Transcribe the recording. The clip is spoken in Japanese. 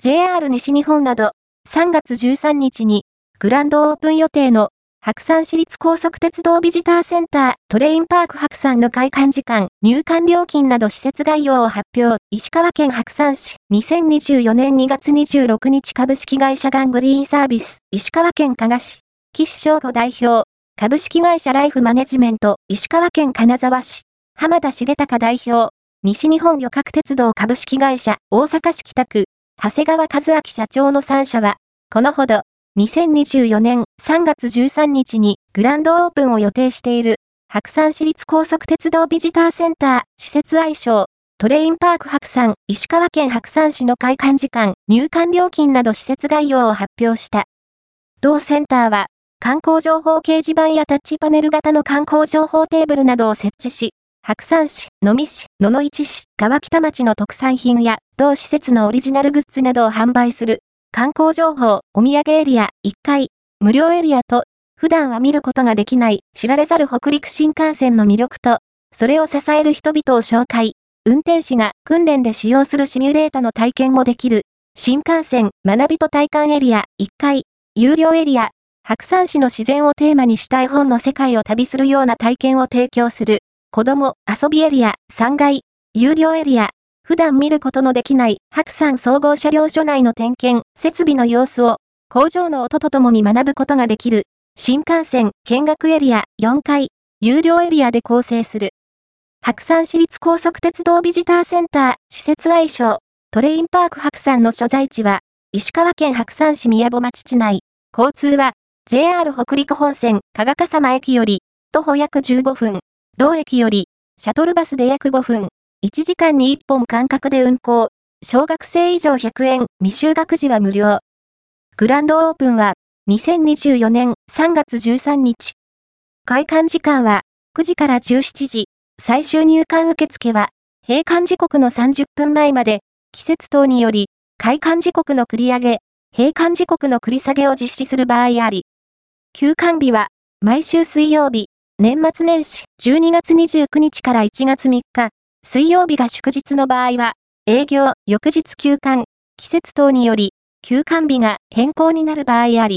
JR 西日本など、3月13日に、グランドオープン予定の、白山市立高速鉄道ビジターセンタートレインパーク白山の開館時間、入館料金など施設概要を発表。石川県白山市、2024年2月26日株式会社ガングリーンサービス、石川県加賀市、岸翔吾代表、株式会社ライフマネジメント、石川県金沢市、浜田重隆代表、西日本旅客鉄道株式会社、大阪市北区、長谷川和明社長の3社は、このほど、2024年3月13日にグランドオープンを予定している、白山市立高速鉄道ビジターセンター、施設愛称、トレインパーク白山、石川県白山市の開館時間、入館料金など施設概要を発表した。同センターは、観光情報掲示板やタッチパネル型の観光情報テーブルなどを設置し、白山市、野見市、野々市市、川北町の特産品や、同施設のオリジナルグッズなどを販売する、観光情報、お土産エリア、1階、無料エリアと、普段は見ることができない知られざる北陸新幹線の魅力と、それを支える人々を紹介、運転士が訓練で使用するシミュレータの体験もできる、新幹線学びと体感エリア1階、有料エリア白山市の自然をテーマにした絵本の世界を旅するような体験を提供する、子供、遊びエリア、3階、有料エリア、普段見ることのできない白山総合車両所内の点検、設備の様子を、工場の音とともに学ぶことができる、新幹線、見学エリア、4階、有料エリアで構成する。白山市立高速鉄道ビジターセンター、施設愛称、トレインパーク白山の所在地は、石川県白山市宮保町地内。交通は、JR 北陸本線、加賀笠間駅より、徒歩約15分、同駅より、シャトルバスで約5分、1時間に1本間隔で運行、小学生以上100円、未就学時は無料。グランドオープンは、2024年3月13日。開館時間は、9時から17時。最終入館受付は、閉館時刻の30分前まで、季節等により、開館時刻の繰り上げ、閉館時刻の繰り下げを実施する場合あり、休館日は、毎週水曜日、年末年始12月29日から1月3日、水曜日が祝日の場合は、営業、翌日休館、季節等により、休館日が変更になる場合あり、